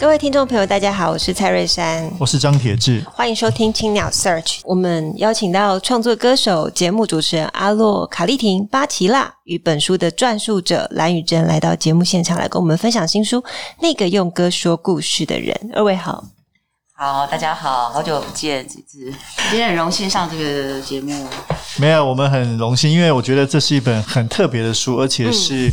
各位听众朋友，大家好，我是蔡瑞珊，我是张铁志，欢迎收听青鸟 Search。我们邀请到创作歌手、节目主持人阿洛卡丽婷巴奇拉与本书的撰述者蓝宇珍来到节目现场，来跟我们分享新书《那个用歌说故事的人》。二位好，好，大家好，好久不见，铁志，今天很荣幸上这个节目。没有，我们很荣幸，因为我觉得这是一本很特别的书，而且是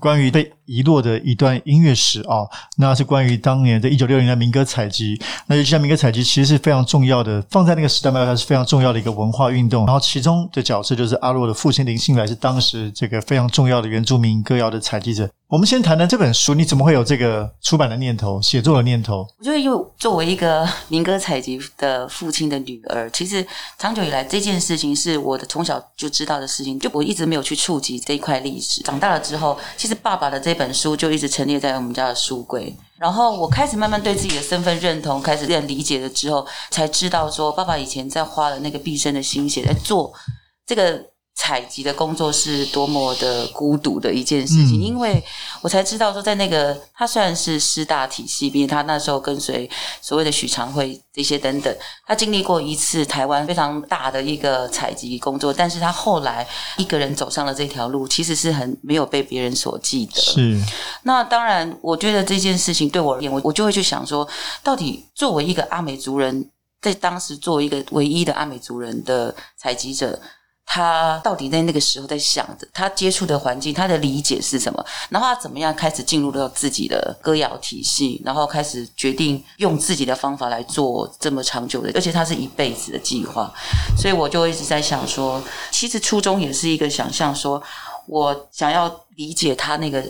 关于被遗落的一段音乐史啊、哦，那是关于当年的一九六零年民歌采集。那就像民歌采集，其实是非常重要的，放在那个时代嘛，它是非常重要的一个文化运动。然后其中的角色就是阿洛的父亲林信来，是当时这个非常重要的原住民歌谣的采集者。我们先谈谈这本书，你怎么会有这个出版的念头、写作的念头？我觉得，因为作为一个民歌采集的父亲的女儿，其实长久以来这件事情是我的从小就知道的事情，就我一直没有去触及这一块历史。长大了之后，其其实爸爸的这本书就一直陈列在我们家的书柜。然后我开始慢慢对自己的身份认同，开始认理解了之后，才知道说，爸爸以前在花了那个毕生的心血在做这个。采集的工作是多么的孤独的一件事情，嗯、因为我才知道说，在那个他虽然是师大体系，毕竟他那时候跟随所谓的许长惠这些等等，他经历过一次台湾非常大的一个采集工作，但是他后来一个人走上了这条路，其实是很没有被别人所记得。是，那当然，我觉得这件事情对我而言，我我就会去想说，到底作为一个阿美族人，在当时作为一个唯一的阿美族人的采集者。他到底在那个时候在想的，他接触的环境，他的理解是什么？然后他怎么样开始进入到自己的歌谣体系，然后开始决定用自己的方法来做这么长久的，而且他是一辈子的计划。所以我就一直在想说，其实初衷也是一个想象，说我想要理解他那个。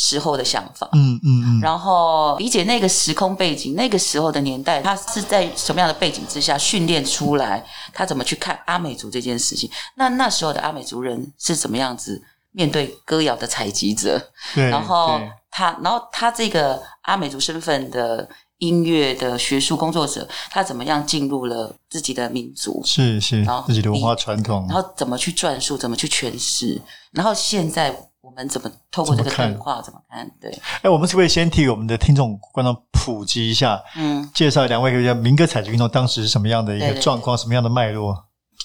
时候的想法，嗯嗯嗯，嗯，然后理解那个时空背景，那个时候的年代，他是在什么样的背景之下训练出来？他怎么去看阿美族这件事情？那那时候的阿美族人是怎么样子面对歌谣的采集者？对，然后他，然后他这个阿美族身份的音乐的学术工作者，他怎么样进入了自己的民族？是是，然后自己的文化传统，然后怎么去转述，怎么去诠释？然后现在。我们怎么透过这个对话怎么看？对，哎，我们是不是先替我们的听众观众普及一下？嗯，介绍两位一个民歌采集运动当时是什么样的一个状况，对对对，什么样的脉络？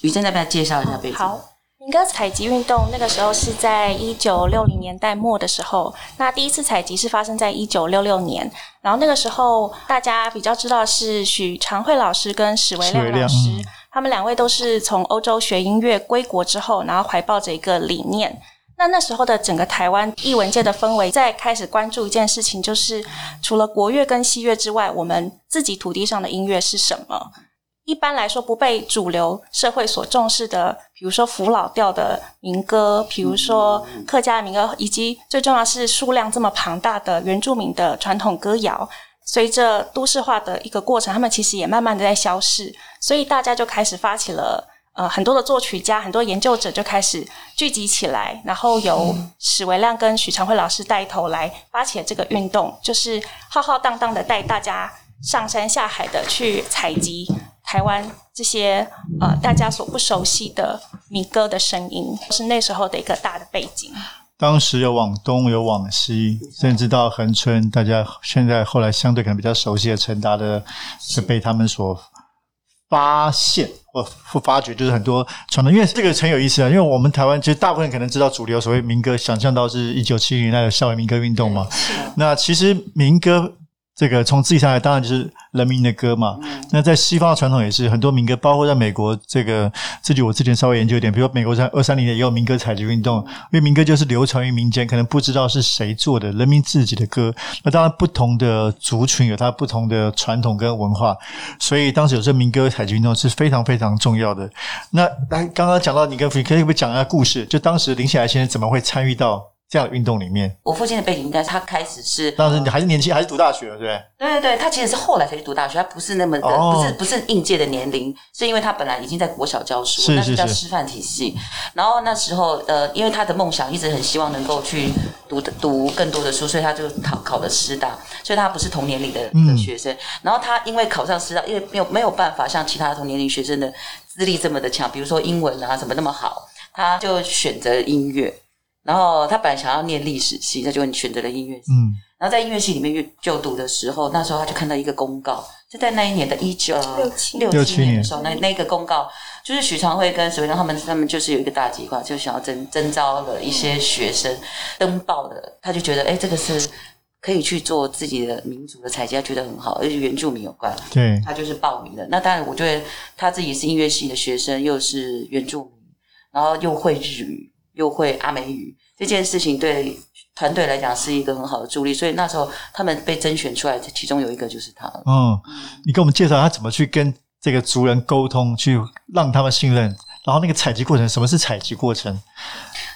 宇珍，要不要介绍一下背景？好，民歌采集运动那个时候是在一九六零年代末的时候，那第一次采集是发生在一九六六年，然后那个时候大家比较知道是许长惠老师跟史维亮老师，嗯、他们两位都是从欧洲学音乐归国之后，然后怀抱着一个理念。那那时候的整个台湾艺文界的氛围，在开始关注一件事情，就是除了国乐跟西乐之外，我们自己土地上的音乐是什么？一般来说，不被主流社会所重视的，比如说福老调的民歌，比如说客家民歌，以及最重要是数量这么庞大的原住民的传统歌谣，随着都市化的一个过程，他们其实也慢慢的在消逝，所以大家就开始发起了。呃，很多的作曲家、很多研究者就开始聚集起来，然后由史维亮跟许长辉老师带头来发起了这个运动，就是浩浩荡荡的带大家上山下海的去采集台湾这些呃大家所不熟悉的民歌的声音，是那时候的一个大的背景。当时有往东，有往西，甚至到恒春，大家现在后来相对可能比较熟悉的陈达的，是被他们所。发现或或发掘，就是很多传统，因为这个很有意思啊。因为我们台湾其实大部分人可能知道主流所谓民歌，想象到是一九七零年代的校园民歌运动嘛。那其实民歌。这个从字义上来，当然就是人民的歌嘛。那在西方的传统也是很多民歌，包括在美国，这个这句我之前稍微研究一点，比如美国在二三零年也有民歌采集运动，因为民歌就是流传于民间，可能不知道是谁做的，人民自己的歌。那当然不同的族群有它不同的传统跟文化，所以当时有这民歌采集运动是非常非常重要的。那来刚刚讲到你跟可以可不可以讲一下故事？就当时林信来先生怎么会参与到这样的运动里面？我父亲的背景应该是他开始是当时你还是年轻，还是读大学了，对不对？对对对，他其实是后来才去读大学，他不是那么的，哦、不是不是应届的年龄，是因为他本来已经在国小教书，是是是，那是叫师范体系。然后那时候呃，因为他的梦想一直很希望能够去读读更多的书，所以他就考考了师大，所以他不是同年龄的的学生。嗯、然后他因为考上师大，因为没有没有办法像其他同年龄学生的资历这么的强，比如说英文啊什么那么好，他就选择音乐。然后他本来想要念历史系，他就选择了音乐系。嗯，然后在音乐系里面就读的时候，那时候他就看到一个公告，就在那一年的一九六七年的时候，那那个公告就是许长惠跟史维东他们他们就是有一个大计划，就想要征征招了一些学生登报的，他就觉得哎，这个是可以去做自己的民族的采集，他觉得很好，而且原住民有关，对，他就是报名的。那当然，我觉得他自己是音乐系的学生，又是原住民，然后又会日语。又会阿美语这件事情，对团队来讲是一个很好的助力，所以那时候他们被甄选出来，其中有一个就是他。嗯，你给我们介绍他怎么去跟这个族人沟通，去让他们信任，然后那个采集过程，什么是采集过程？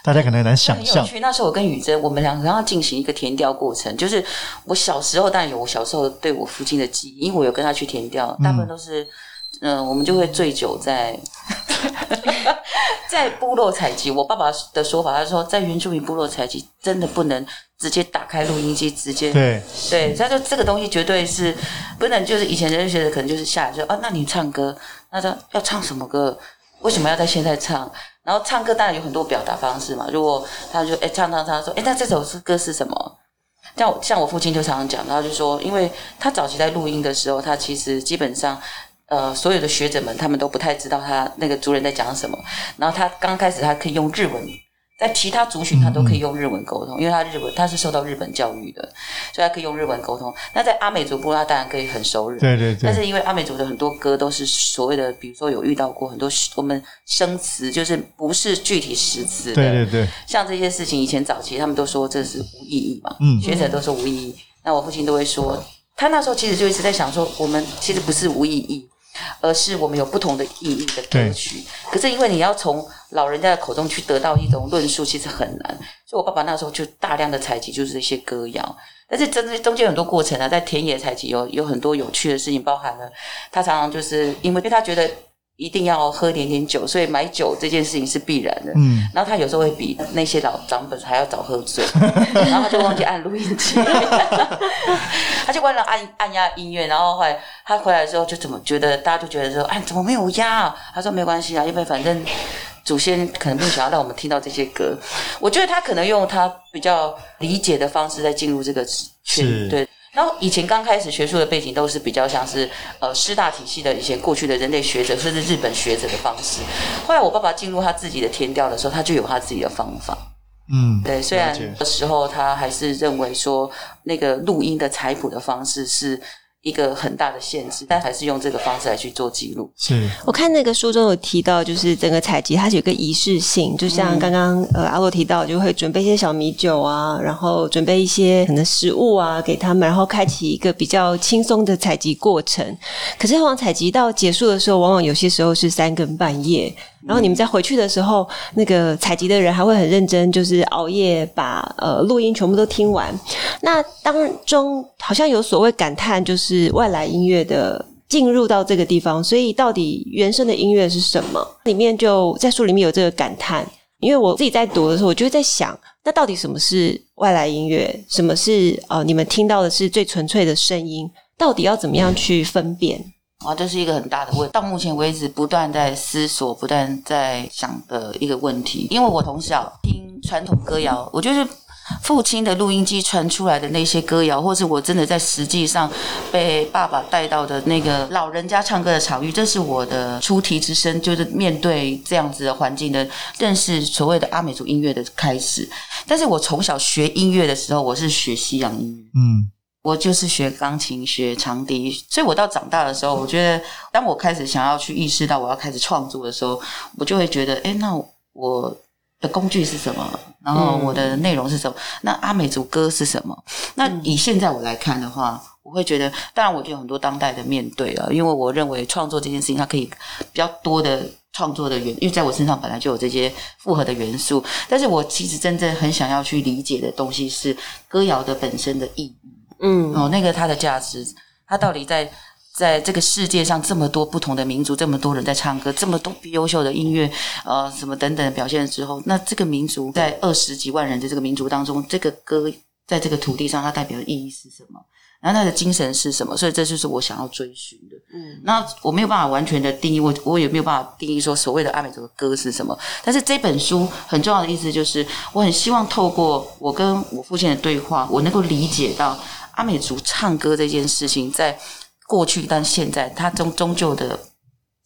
大家可能很难想象。那时候我跟宇珍，我们两个要进行一个填调过程，就是我小时候当然有我小时候对我父亲的记忆，因为我有跟他去填调，大部分都是。嗯嗯，我们就会醉酒在 在部落采集。我爸爸的说法，他说在原住民部落采集，真的不能直接打开录音机，直接对对。他说这个东西绝对是不能，就是以前人学的可能就是下来说啊，那你唱歌，那他要唱什么歌？为什么要在现在唱？然后唱歌当然有很多表达方式嘛。如果他就哎唱唱唱，说哎那这首诗歌是什么？像像我父亲就常常讲，然后就说，因为他早期在录音的时候，他其实基本上。呃，所有的学者们，他们都不太知道他那个族人在讲什么。然后他刚开始，他可以用日文，在其他族群他都可以用日文沟通，因为他日文他是受到日本教育的，所以他可以用日文沟通。那在阿美族部落，他当然可以很熟日。对对对。但是因为阿美族的很多歌都是所谓的，比如说有遇到过很多我们生词，就是不是具体实词的。对对对。像这些事情，以前早期他们都说这是无意义嘛，嗯，学者都说无意义。那我父亲都会说，他那时候其实就一直在想说，我们其实不是无意义。而是我们有不同的意义的歌曲，可是因为你要从老人家的口中去得到一种论述，其实很难。所以我爸爸那时候就大量的采集，就是一些歌谣。但是真的中间有很多过程啊，在田野采集有有很多有趣的事情，包含了他常常就是因为因为他觉得。一定要喝点点酒，所以买酒这件事情是必然的。嗯，然后他有时候会比那些老长本还要早喝醉，然后他就忘记按录音机，他就忘了按按压音乐。然后后来他回来的时候，就怎么觉得大家就觉得说，哎，怎么没有压啊？他说没关系啊，因为反正祖先可能不想要让我们听到这些歌。我觉得他可能用他比较理解的方式在进入这个圈，对。然后以前刚开始学术的背景都是比较像是呃师大体系的以前过去的人类学者，甚至日本学者的方式。后来我爸爸进入他自己的天调的时候，他就有他自己的方法。嗯，对，虽然的时候他还是认为说那个录音的采谱的方式是。一个很大的限制，但还是用这个方式来去做记录。是我看那个书中有提到，就是整个采集它是有个仪式性，就像刚刚、嗯、呃阿洛提到，就会准备一些小米酒啊，然后准备一些可能食物啊给他们，然后开启一个比较轻松的采集过程。可是往往采集到结束的时候，往往有些时候是三更半夜。然后你们在回去的时候，那个采集的人还会很认真，就是熬夜把呃录音全部都听完。那当中好像有所谓感叹，就是外来音乐的进入到这个地方，所以到底原生的音乐是什么？里面就在书里面有这个感叹。因为我自己在读的时候，我就会在想，那到底什么是外来音乐？什么是呃你们听到的是最纯粹的声音？到底要怎么样去分辨？啊，这是一个很大的问，到目前为止不断在思索、不断在想的一个问题。因为我从小听传统歌谣，我就是父亲的录音机传出来的那些歌谣，或是我真的在实际上被爸爸带到的那个老人家唱歌的场域，这是我的初啼之声，就是面对这样子的环境的认识所谓的阿美族音乐的开始。但是我从小学音乐的时候，我是学西洋音乐，嗯。我就是学钢琴、学长笛，所以我到长大的时候，我觉得当我开始想要去意识到我要开始创作的时候，我就会觉得，哎，那我的工具是什么？然后我的内容是什么？那阿美族歌是什么？那以现在我来看的话，我会觉得，当然，我就有很多当代的面对了，因为我认为创作这件事情，它可以比较多的创作的元，因为在我身上本来就有这些复合的元素，但是我其实真正很想要去理解的东西是歌谣的本身的意义。嗯，哦，那个它的价值，它到底在在这个世界上这么多不同的民族，这么多人在唱歌，这么多优秀的音乐，呃，什么等等的表现之后，那这个民族在二十几万人的这个民族当中，这个歌在这个土地上它代表的意义是什么？然后它的精神是什么？所以这就是我想要追寻的。嗯，那我没有办法完全的定义，我我也没有办法定义说所谓的阿美族的歌是什么。但是这本书很重要的意思就是，我很希望透过我跟我父亲的对话，我能够理解到阿美族唱歌这件事情，在过去但现在它终终究的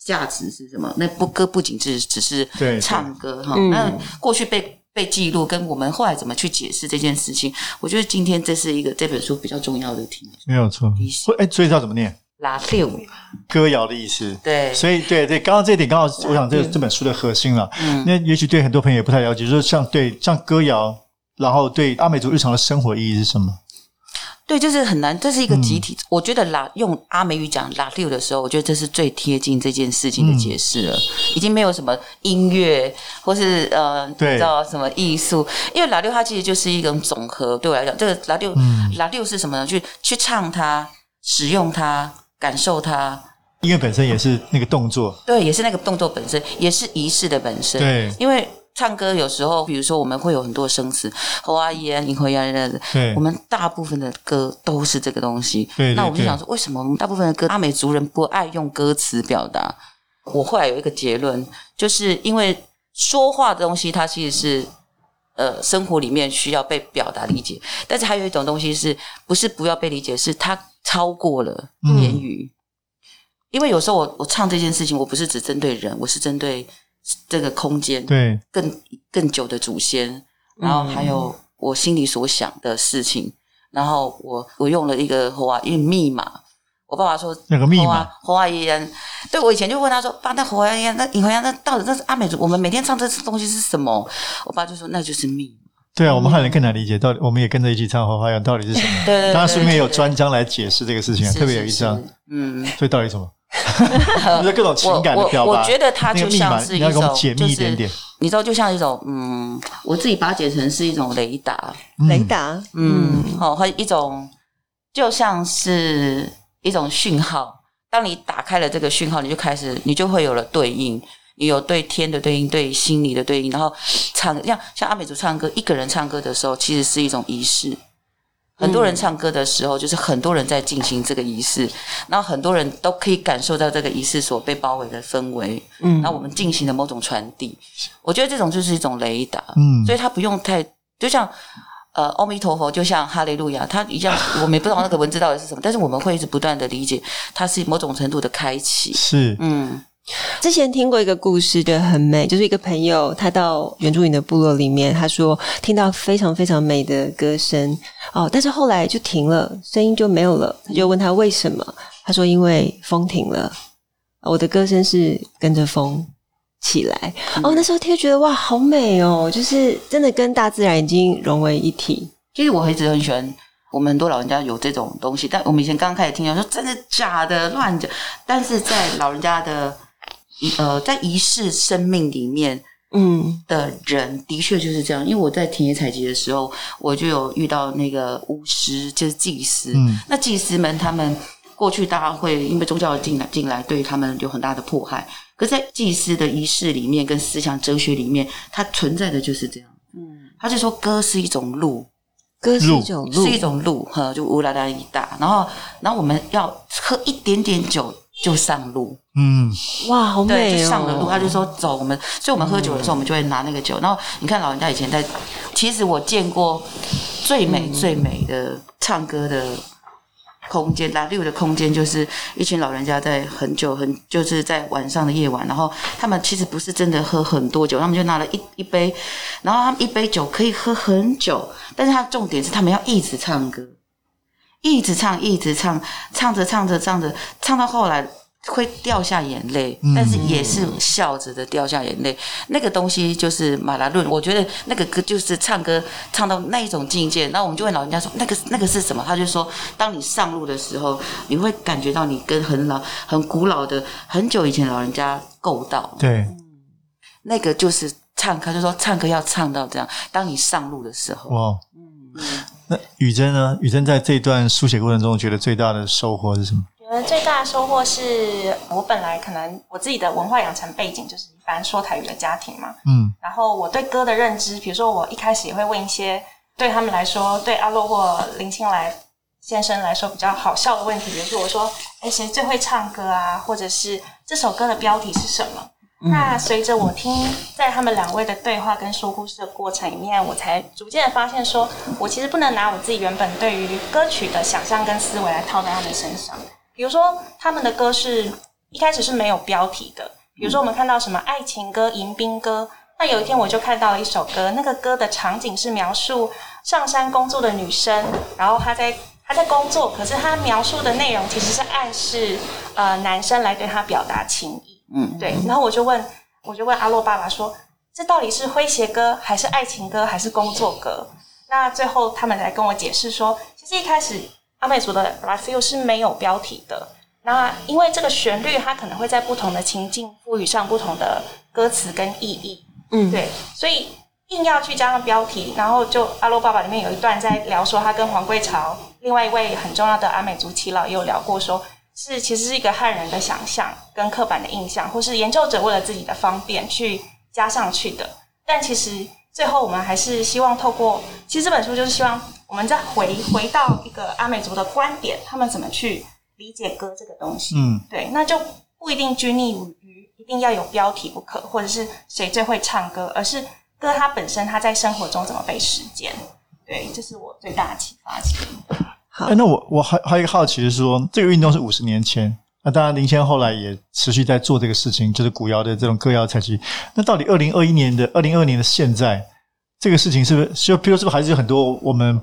价值是什么？那不歌不仅是只是唱歌哈，那过去被。被记录，跟我们后来怎么去解释这件事情，我觉得今天这是一个这本书比较重要的题目。没有错。哎，所以要怎么念？拉六歌谣的意思。对。所以，对对，刚刚这一点刚好，我想这这本书的核心了。嗯。那也许对很多朋友也不太了解，就是像对像歌谣，然后对阿美族日常的生活意义是什么？对，就是很难，这是一个集体。嗯、我觉得拉用阿美语讲拉六的时候，我觉得这是最贴近这件事情的解释了。嗯、已经没有什么音乐，或是呃，知道什么艺术？因为拉六它其实就是一种总和。对我来讲，这个拉六，嗯、拉六是什么呢？去去唱它，使用它，感受它。音乐本身也是那个动作，对，也是那个动作本身，也是仪式的本身。对，因为。唱歌有时候，比如说我们会有很多生词，侯阿姨啊、银河呀的，我们大部分的歌都是这个东西。对对对，那我们就想说，为什么我们大部分的歌，阿美族人不爱用歌词表达？我后来有一个结论，就是因为说话的东西，它其实是呃生活里面需要被表达理解，但是还有一种东西是不是不要被理解，是它超过了言语。嗯、因为有时候我我唱这件事情，我不是只针对人，我是针对。这个空间，对，更更久的祖先，然后还有我心里所想的事情，嗯、然后我我用了一个花因为密码。我爸爸说那个密码，华语言。对，我以前就问他说：“爸，那华语言，那你好像那到底那是阿美族？我们每天唱这东西是什么？”我爸就说：“那就是密码。”对啊，我们汉人更难理解，到底我们也跟着一起唱华语言，到底是什么？对对对。当然，书里面有专章来解释这个事情，特别有一章。嗯，所以到底什么？就是各种情感的表达。我我觉得它就像是一种，你解密一点点。你知道，就像一种，嗯，我自己把它解成是一种雷达，雷达，嗯，好，和一种就像是一种讯号。当你打开了这个讯号，你就开始，你就会有了对应，你有对天的对应，对心理的对应，然后唱，像像阿美族唱歌，一个人唱歌的时候，其实是一种仪式。很多人唱歌的时候，就是很多人在进行这个仪式，然后很多人都可以感受到这个仪式所被包围的氛围。嗯，那我们进行的某种传递，我觉得这种就是一种雷达。嗯，所以它不用太，就像呃，阿弥陀佛，就像哈利路亚，它一样，我们也不知道那个文字到底是什么，但是我们会一直不断的理解，它是某种程度的开启。是，嗯。之前听过一个故事，觉得很美，就是一个朋友他到原住民的部落里面，他说听到非常非常美的歌声哦，但是后来就停了，声音就没有了。他就问他为什么，他说因为风停了，我的歌声是跟着风起来。嗯、哦，那时候听觉得哇，好美哦，就是真的跟大自然已经融为一体。其实我一直很喜欢，我们很多老人家有这种东西，但我们以前刚开始听到说真的假的乱讲，但是在老人家的。呃，在仪式生命里面，嗯，的人的确就是这样。因为我在田野采集的时候，我就有遇到那个巫师，就是祭司。嗯，那祭司们他们过去大家会因为宗教的进来进来，对他们有很大的迫害。可是在祭司的仪式里面，跟思想哲学里面，它存在的就是这样。嗯，他就说歌是一种路，歌是一种路，是一种路，哈，就乌拉拉一大。然后，然后我们要喝一点点酒。就上路，嗯，哇，好美哦！对，就上了路，他就说走，我们，所以我们喝酒的时候，我们就会拿那个酒。嗯、然后你看，老人家以前在，其实我见过最美最美的唱歌的空间，拉六的空间，就是一群老人家在很久很，就是在晚上的夜晚，然后他们其实不是真的喝很多酒，他们就拿了一一杯，然后他们一杯酒可以喝很久，但是他重点是他们要一直唱歌。一直唱，一直唱，唱着唱着唱着，唱到后来会掉下眼泪，嗯、但是也是笑着的掉下眼泪。那个东西就是马拉论，我觉得那个歌就是唱歌唱到那一种境界。那我们就问老人家说：“那个那个是什么？”他就说：“当你上路的时候，你会感觉到你跟很老、很古老的、很久以前老人家够到。对，那个就是唱歌，就说唱歌要唱到这样。当你上路的时候，哇，嗯，那雨珍呢？雨珍在这一段书写过程中，觉得最大的收获是什么？觉得最大的收获是我本来可能我自己的文化养成背景就是一般说台语的家庭嘛，嗯，然后我对歌的认知，比如说我一开始也会问一些对他们来说，对阿洛或林青来先生来说比较好笑的问题，比如说我说，哎，谁最会唱歌啊？或者是这首歌的标题是什么？那随着我听在他们两位的对话跟说故事的过程里面，我才逐渐的发现说，说我其实不能拿我自己原本对于歌曲的想象跟思维来套在他们身上。比如说，他们的歌是一开始是没有标题的。比如说，我们看到什么爱情歌、迎宾歌。那有一天，我就看到了一首歌，那个歌的场景是描述上山工作的女生，然后她在她在工作，可是她描述的内容其实是暗示呃男生来对她表达情意。嗯，对。然后我就问，我就问阿洛爸爸说，这到底是诙谐歌，还是爱情歌，还是工作歌？那最后他们来跟我解释说，其实一开始。阿美族的《You》是没有标题的，那因为这个旋律它可能会在不同的情境赋予上不同的歌词跟意义，嗯，对，所以硬要去加上标题，然后就阿洛爸爸里面有一段在聊说，他跟黄桂潮另外一位很重要的阿美族耆老也有聊过说，说是其实是一个汉人的想象跟刻板的印象，或是研究者为了自己的方便去加上去的，但其实。最后，我们还是希望透过，其实这本书就是希望我们再回回到一个阿美族的观点，他们怎么去理解歌这个东西。嗯，对，那就不一定拘泥于一定要有标题不可，或者是谁最会唱歌，而是歌它本身它在生活中怎么被实践。对，这是我最大的启发。好，欸、那我我还还有一个好奇的是说，这个运动是五十年前。那当然，林先后来也持续在做这个事情，就是古谣的这种歌谣采集。那到底二零二一年的二零二二年的现在，这个事情是不是就比如是不是还是有很多我们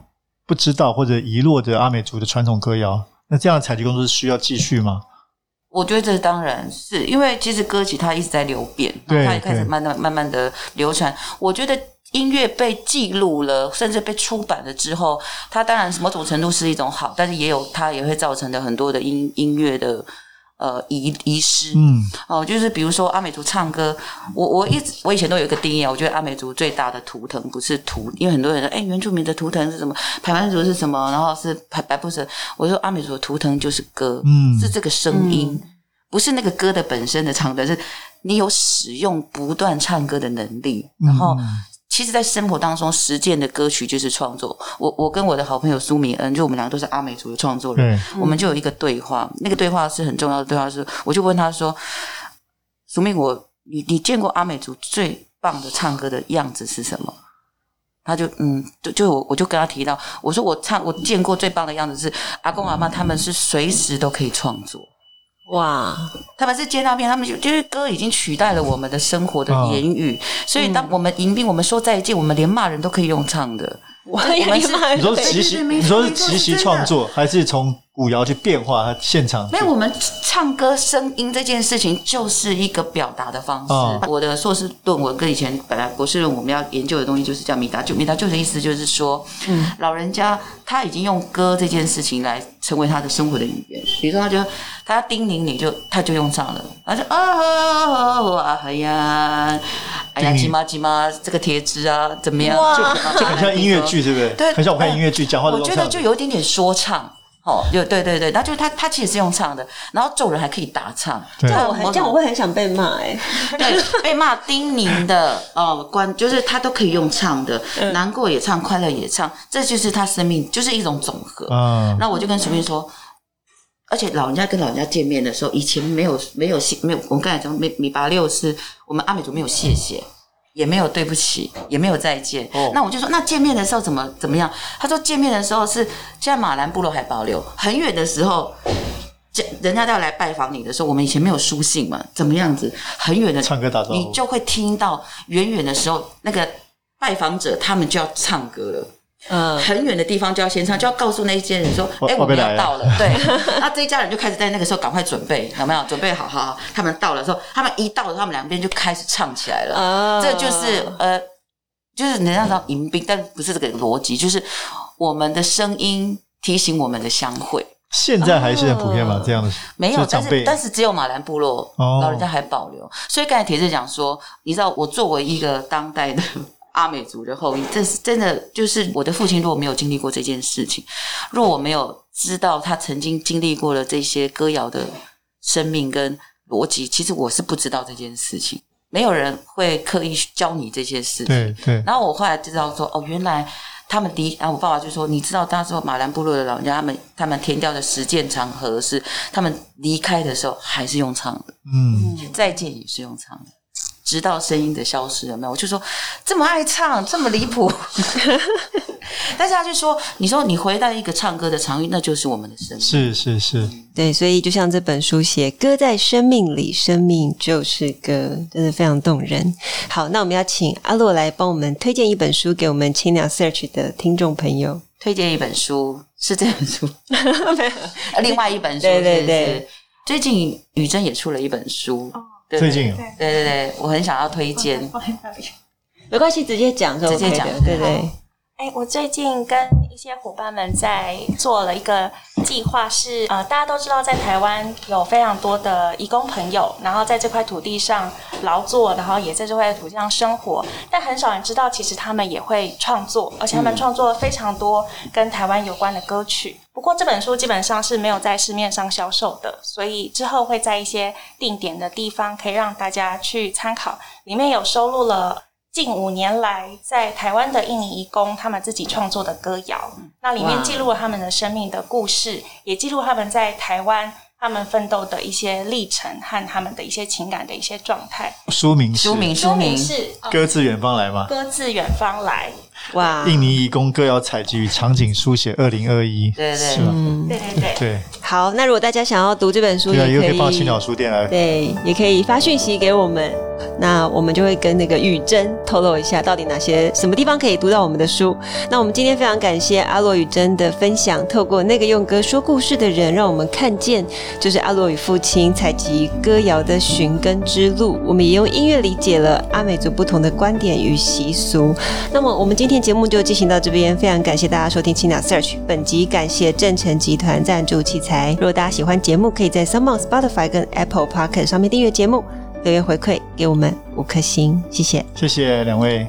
不知道或者遗落的阿美族的传统歌谣？那这样的采集工作是需要继续吗？我觉得这当然是因为其实歌曲它一直在流变，对，它也开始慢慢慢慢的流传。我觉得音乐被记录了，甚至被出版了之后，它当然某种程度是一种好，但是也有它也会造成的很多的音音乐的。呃，遗遗失，嗯，哦，就是比如说阿美族唱歌，我我一直我以前都有一个定义，我觉得阿美族最大的图腾不是图，因为很多人说，哎，原住民的图腾是什么？排湾族是什么？然后是排白布什，我说阿美族的图腾就是歌，嗯，是这个声音，嗯、不是那个歌的本身的唱的，是你有使用不断唱歌的能力，然后。嗯其实，在生活当中实践的歌曲就是创作。我我跟我的好朋友苏明恩，就我们两个都是阿美族的创作人，我们就有一个对话。那个对话是很重要的对话，是我就问他说：“苏明，我你你见过阿美族最棒的唱歌的样子是什么？”他就嗯，就就我我就跟他提到，我说我唱我见过最棒的样子是阿公阿妈，他们是随时都可以创作。哇，他们是接到片，他们就就是歌已经取代了我们的生活的言语，哦、所以当我们迎宾，我们说再见，我们连骂人都可以用唱的。我们是你说奇袭，你说是奇袭创作，还是从？古谣去变化它现场，没有我们唱歌声音这件事情就是一个表达的方式。哦、我的硕士论文跟以前本来博士论文我们要研究的东西就是叫米达就米达就的意思就是说，嗯，老人家他已经用歌这件事情来成为他的生活的语言。比如说，他就他要叮咛你就他就用上了，他说啊啊哎呀哎呀鸡妈鸡妈这个贴纸啊怎么样？哇就就很像音乐剧，对不对？对，很像我看音乐剧讲话的。我觉得就有一点点说唱。哦，就对对对，那就是他，他其实是用唱的，然后众人还可以打唱。对这样我很这样我会很想被骂哎、欸，对，被骂叮咛的哦，关就是他都可以用唱的，嗯、难过也唱，快乐也唱，这就是他生命就是一种总和。嗯，那我就跟淑敏说，而且老人家跟老人家见面的时候，以前没有没有谢没有，我们刚才讲米米八六是我们阿美族没有谢谢。也没有对不起，也没有再见。哦、那我就说，那见面的时候怎么怎么样？他说见面的时候是现在马兰部落还保留，很远的时候，人家要来拜访你的时候，我们以前没有书信嘛，怎么样子？很远的唱歌打招呼，你就会听到远远的时候，那个拜访者他们就要唱歌了。嗯，很远的地方就要先唱，就要告诉那一些人说：“哎，我们要到了。”对，那这一家人就开始在那个时候赶快准备，有没有？准备好，好，好。他们到了之后，他们一到了，他们两边就开始唱起来了。啊，这就是呃，就是能让他迎宾，但不是这个逻辑，就是我们的声音提醒我们的相会。现在还是很普遍吗？哦、这样的没有，但是但是只有马兰部落、哦、老人家还保留。所以刚才铁子讲说，你知道我作为一个当代的阿美族的后裔，这是真的，就是我的父亲如果没有经历过这件事情，若我没有知道他曾经经历过了这些歌谣的生命跟逻辑，其实我是不知道这件事情。没有人会刻意教你这些事情。对对。然后我后来知道说，哦，原来。他们第一，然后我爸爸就说：“你知道，当时马兰部落的老人家，他们他们填掉的实践场合是，他们离开的时候还是用唱的，嗯，再见也是用唱的，直到声音的消失，有没有？我就说这么爱唱，这么离谱。”但是他就说：“你说你回到一个唱歌的场域，那就是我们的生命。”是是是，对，所以就像这本书写，歌在生命里，生命就是歌，真的非常动人。好，那我们要请阿洛来帮我们推荐一本书给我们青鸟 Search 的听众朋友。推荐一本书是这本书，另外一本书对对对，最近宇珍也出了一本书，对最近对对对，我很想要推荐，没关系，直接讲，直接讲，对对。哎，我最近跟一些伙伴们在做了一个计划是，是呃，大家都知道，在台湾有非常多的移工朋友，然后在这块土地上劳作，然后也在这块土地上生活，但很少人知道，其实他们也会创作，而且他们创作了非常多跟台湾有关的歌曲。不过这本书基本上是没有在市面上销售的，所以之后会在一些定点的地方可以让大家去参考，里面有收录了。近五年来，在台湾的印尼移工，他们自己创作的歌谣，那里面记录了他们的生命的故事，也记录他们在台湾他们奋斗的一些历程和他们的一些情感的一些状态。书名是书名书名是歌自远方来吗？歌自远方来。哇！印尼移工歌谣采集与场景书写二零二一，对对是吧？嗯，对对对对。好，那如果大家想要读这本书，对啊，也可以，报青鸟书店来，对，也可以发讯息给我们，那我们就会跟那个雨珍透露一下，到底哪些什么地方可以读到我们的书。那我们今天非常感谢阿洛雨珍的分享，透过那个用歌说故事的人，让我们看见就是阿洛与父亲采集歌谣的寻根之路。我们也用音乐理解了阿美族不同的观点与习俗。那么我们今天节目就进行到这边，非常感谢大家收听青鸟 Search。本集感谢正成集团赞助器材。如果大家喜欢节目，可以在 SoundOn Spotify 跟 Apple Podcast 上面订阅节目，留言回馈给我们五颗星，谢谢，谢谢两位。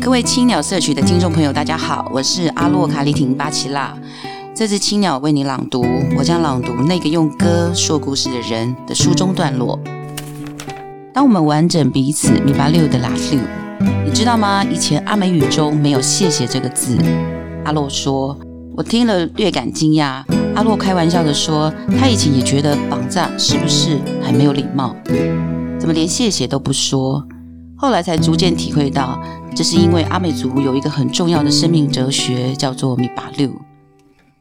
各位青鸟 Search 的听众朋友，大家好，我是阿洛卡里廷巴奇拉。这次青鸟为你朗读，我将朗读那个用歌说故事的人的书中段落。当我们完整彼此米巴六的拉六，你知道吗？以前阿美语中没有谢谢这个字。阿洛说，我听了略感惊讶。阿洛开玩笑地说，他以前也觉得绑架是不是很没有礼貌？怎么连谢谢都不说？后来才逐渐体会到，这是因为阿美族有一个很重要的生命哲学，叫做米巴六。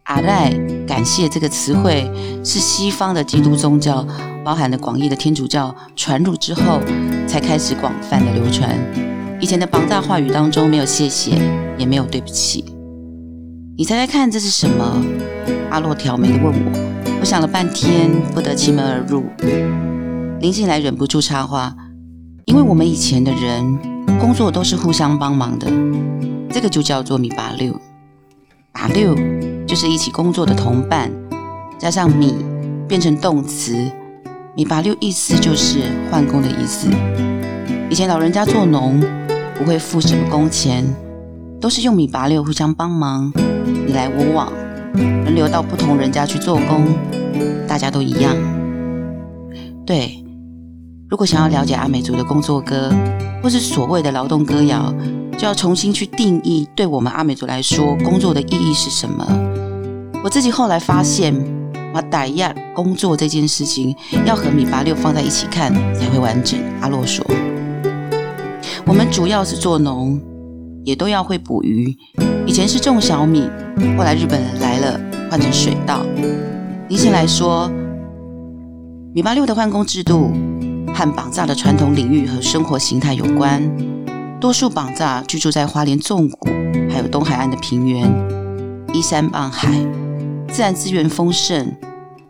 阿赖感谢这个词汇是西方的基督宗教，包含了广义的天主教传入之后，才开始广泛的流传。以前的绑架话语当中没有谢谢，也没有对不起。你猜猜看这是什么？阿洛挑眉的问我。我想了半天，不得其门而入。林进来忍不住插话，因为我们以前的人工作都是互相帮忙的，这个就叫做米八六。把六就是一起工作的同伴，加上米变成动词，米八六意思就是换工的意思。以前老人家做农不会付什么工钱，都是用米八六互相帮忙，你来我往，轮流到不同人家去做工，大家都一样。对，如果想要了解阿美族的工作歌，或是所谓的劳动歌谣。就要重新去定义，对我们阿美族来说，工作的意义是什么？我自己后来发现，马达亚工作这件事情要和米八六放在一起看才会完整。阿洛说，我们主要是做农，也都要会捕鱼。以前是种小米，后来日本人来了，换成水稻。理性来说，米八六的换工制度和绑架的传统领域和生活形态有关。多数绑架居住在花莲纵谷，还有东海岸的平原，依山傍海，自然资源丰盛。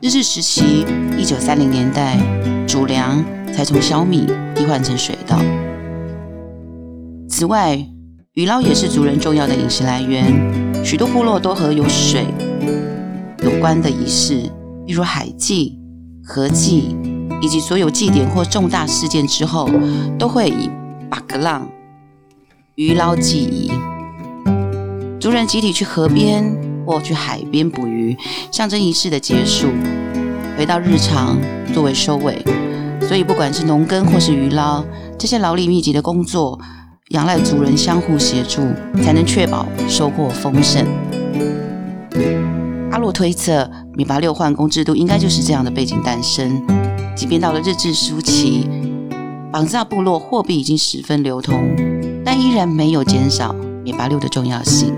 日治时期，一九三零年代，主粮才从小米替换成水稻。此外，鱼捞也是族人重要的饮食来源。许多部落都和有水有关的仪式，例如海祭、河祭，以及所有祭典或重大事件之后，都会以巴格浪鱼捞祭仪。族人集体去河边或去海边捕鱼，象征仪式的结束，回到日常作为收尾。所以，不管是农耕或是鱼捞，这些劳力密集的工作，仰赖族人相互协助，才能确保收获丰盛。阿洛推测，米八六换工制度应该就是这样的背景诞生。即便到了日治初期，绑萨部落货币已经十分流通，但依然没有减少米八六的重要性。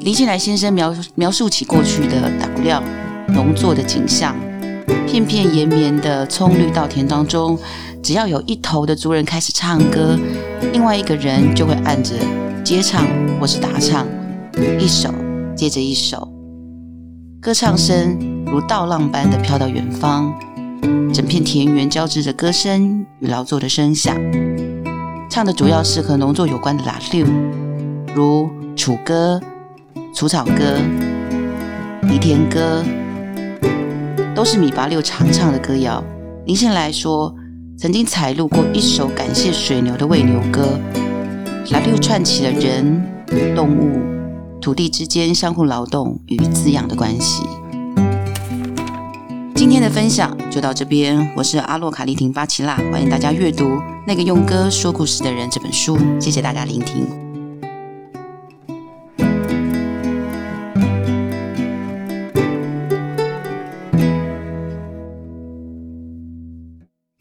林庆来先生描描述起过去的打鼓料农作的景象。片片延绵的葱绿稻田当中，只要有一头的族人开始唱歌，另外一个人就会按着接唱或是打唱，一首接着一首，歌唱声如稻浪般的飘到远方，整片田园交织着歌声与劳作的声响。唱的主要是和农作有关的拉六，如楚歌、除草歌、犁田歌。都是米八六常唱的歌谣。林献来说，曾经采录过一首感谢水牛的喂牛歌，拉六串起了人、动物、土地之间相互劳动与滋养的关系。今天的分享就到这边，我是阿洛卡丽婷巴奇拉，欢迎大家阅读《那个用歌说故事的人》这本书，谢谢大家聆听。